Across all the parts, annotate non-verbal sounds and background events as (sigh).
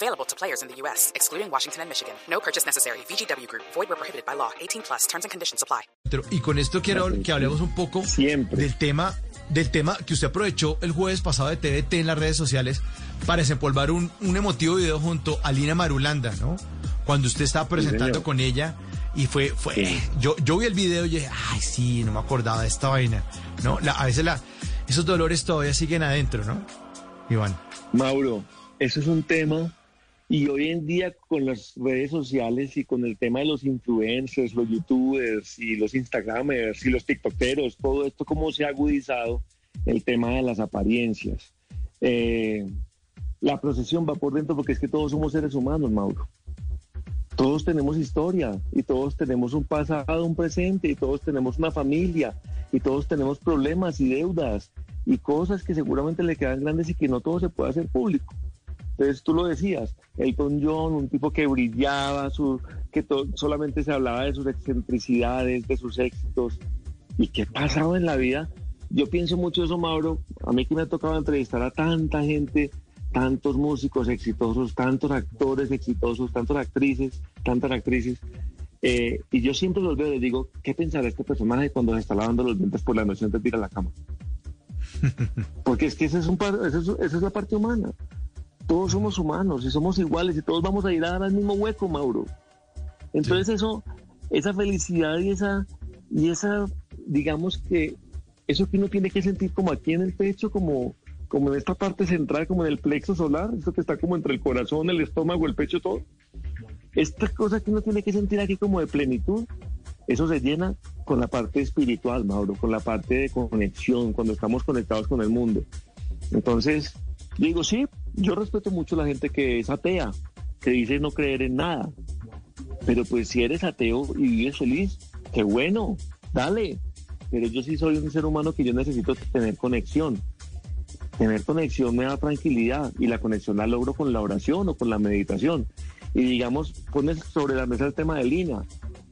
Available to players in the U.S., excluding Washington and Michigan. No purchase necessary. VGW Group. Void where prohibited by law. 18 plus. Terms and conditions apply. Y con esto quiero que hablemos un poco Siempre. del tema del tema que usted aprovechó el jueves pasado de TVT en las redes sociales para desempolvar un, un emotivo video junto a Lina Marulanda, ¿no? Cuando usted estaba presentando señor. con ella y fue, fue, Sí. yo, yo vi el video y dije, ay, sí, no me acordaba de esta vaina, ¿no? La- a veces la, esos dolores todavía siguen adentro, ¿no? Iván. Mauro, eso es un tema y hoy en día con las redes sociales y con el tema de los influencers, los youtubers y los instagramers y los tiktokeros, todo esto cómo se ha agudizado el tema de las apariencias. Eh, la procesión va por dentro porque es que todos somos seres humanos, Mauro. Todos tenemos historia y todos tenemos un pasado, un presente y todos tenemos una familia y todos tenemos problemas y deudas y cosas que seguramente le quedan grandes y que no todo se puede hacer público. Entonces tú lo decías, Elton John, un tipo que brillaba, su, que to- solamente se hablaba de sus excentricidades, de sus éxitos. ¿Y qué pasaba en la vida? Yo pienso mucho eso, Mauro. A mí que me ha tocado entrevistar a tanta gente, tantos músicos exitosos, tantos actores exitosos, tantas actrices, tantas actrices. eh, y yo siempre los veo y les digo, ¿qué pensará este personaje cuando se está lavando los dientes por la noche antes de ir a la cama? (laughs) Porque es que ese es un par- ese es- esa es la parte humana. Todos somos humanos y somos iguales y todos vamos a ir a dar al mismo hueco, Mauro. Entonces eso, esa felicidad y esa, y esa, digamos que eso que uno tiene que sentir como aquí en el pecho, como, como en esta parte central, como en el plexo solar, eso que está como entre el corazón, el estómago, el pecho, todo. Esta cosa que uno tiene que sentir aquí como de plenitud, eso se llena con la parte espiritual, Mauro, con la parte de conexión, cuando estamos conectados con el mundo. Entonces, digo, sí, yo respeto mucho a la gente que es atea, que dice no creer en nada. Pero pues si eres ateo y vives feliz, qué bueno, dale. Pero yo sí soy un ser humano que yo necesito tener conexión. Tener conexión me da tranquilidad y la conexión la logro con la oración o con la meditación. Y digamos, pones sobre la mesa el tema de Lina.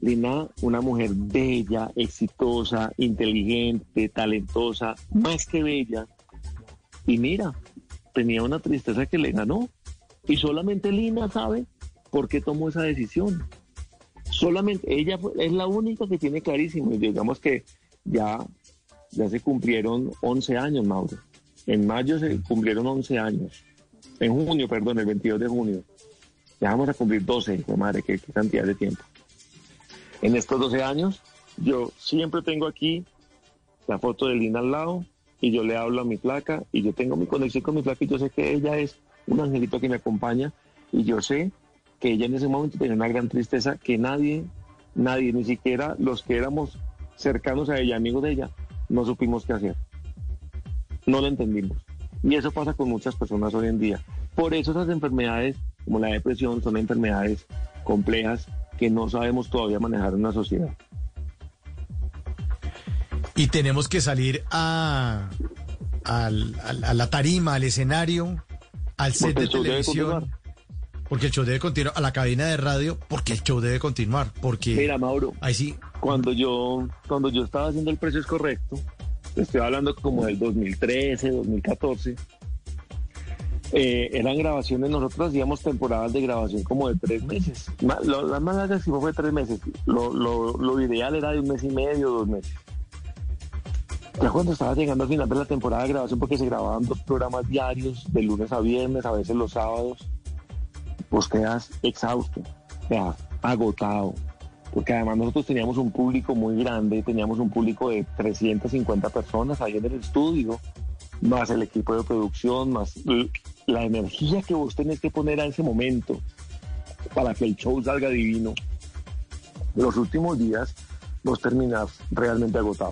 Lina, una mujer bella, exitosa, inteligente, talentosa, más que bella. Y mira, tenía una tristeza que le ganó. Y solamente Lina sabe por qué tomó esa decisión. Solamente ella es la única que tiene clarísimo. Y digamos que ya, ya se cumplieron 11 años, Mauro. En mayo se cumplieron 11 años. En junio, perdón, el 22 de junio. Ya vamos a cumplir 12, hijo de madre, qué, qué cantidad de tiempo. En estos 12 años, yo siempre tengo aquí la foto de Lina al lado y yo le hablo a mi placa y yo tengo mi conexión con mi placa y yo sé que ella es un angelito que me acompaña y yo sé que ella en ese momento tenía una gran tristeza que nadie, nadie, ni siquiera los que éramos cercanos a ella, amigos de ella, no supimos qué hacer. No lo entendimos. Y eso pasa con muchas personas hoy en día. Por eso esas enfermedades, como la depresión, son enfermedades complejas que no sabemos todavía manejar en una sociedad. Y tenemos que salir a, al- a la tarima, al escenario, al set Porque de televisión. Porque el show debe continuar, a la cabina de radio, porque el show debe continuar. Porque Mira, Mauro, ahí sí, cuando yo, cuando yo estaba haciendo el precio es correcto, estoy hablando como del 2013, 2014, eh, eran grabaciones, nosotros hacíamos temporadas de grabación como de tres meses. Ma- lo- La más larga sí fue tres meses. Lo, lo- lo ideal era de un mes y medio, dos meses. Ya cuando estaba llegando al final de la temporada de grabación, porque se grababan dos programas diarios, de lunes a viernes, a veces los sábados, pues quedas exhausto, quedas agotado. Porque además nosotros teníamos un público muy grande, teníamos un público de 350 personas ahí en el estudio, más el equipo de producción, más la energía que vos tenés que poner a ese momento para que el show salga divino. Los últimos días vos terminás realmente agotado.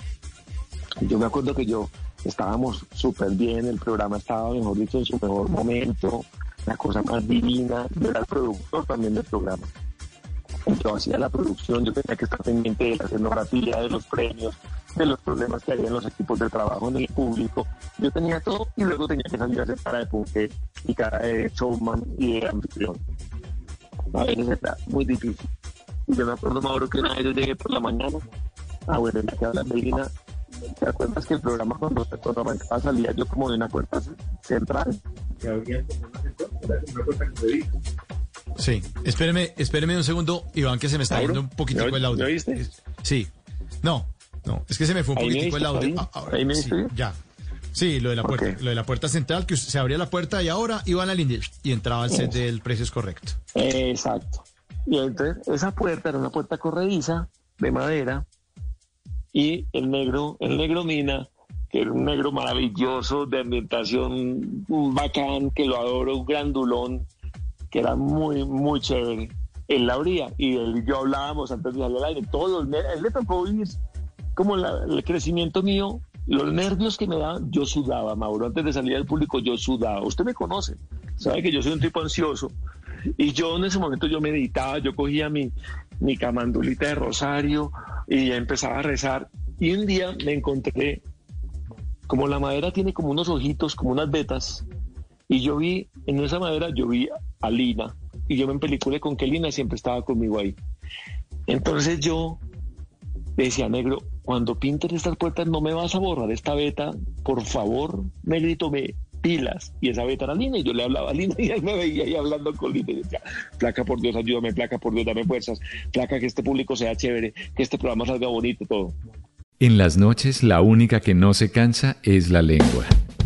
Yo me acuerdo que yo estábamos súper bien, el programa estaba, mejor dicho, en su mejor momento, la cosa más divina. Yo era el productor también del programa. Yo hacía la producción, yo tenía que estar pendiente de la escenografía, de los premios, de los problemas que había en los equipos de trabajo, en el público. Yo tenía todo y luego tenía que salir a hacer cara de punque y cara de showman y de anfitrión. A veces era muy difícil. Yo me acuerdo, Mauro, que una vez yo llegué por la mañana. Ah, bueno, ya que habla Medina, ¿te acuerdas que el programa cuando, cuando arrancaba salía yo como de una puerta central? Que había como una puerta que se Sí, espéreme, espéreme un segundo, Iván, que se me está yendo un poquitico ¿me el audio. me oíste? Sí, no, no, es que se me fue un poquitico el audio. ahí, Ah, ahora ahí me sí, ya. Sí, lo de la puerta, lo de la puerta central, que se abría la puerta y ahora iban a la línea y entraba el set del precio es correcto. Exacto. Y entonces esa puerta era una puerta corrediza de madera y el negro, el negro mina, que era un negro maravilloso de ambientación bacán, que lo adoro, un grandulón, que era muy, muy chévere. Él la abría y él y yo hablábamos antes de salir al aire. Todos, los él le tocó vivir como la- el crecimiento mío, los nervios que me daban, yo sudaba, Mauro, antes de salir al público yo sudaba. Usted me conoce, sabe que yo soy un tipo ansioso. Y yo en ese momento yo meditaba, yo cogía mi, mi camandulita de rosario y ya empezaba a rezar. Y un día me encontré, como la madera tiene como unos ojitos, como unas vetas, y yo vi, en esa madera yo vi a Lina, y yo me empeliculé con que Lina siempre estaba conmigo ahí. Entonces yo decía, negro, cuando pintes estas puertas no me vas a borrar esta beta, por favor, negrito, me pilas. Y esa beta era Lina, y yo le hablaba a Lina, (laughs) y él me veía ahí hablando con Lina, y decía, placa por Dios, ayúdame, placa por Dios, dame fuerzas, placa que este público sea chévere, que este programa salga bonito, todo. En las noches la única que no se cansa es la lengua.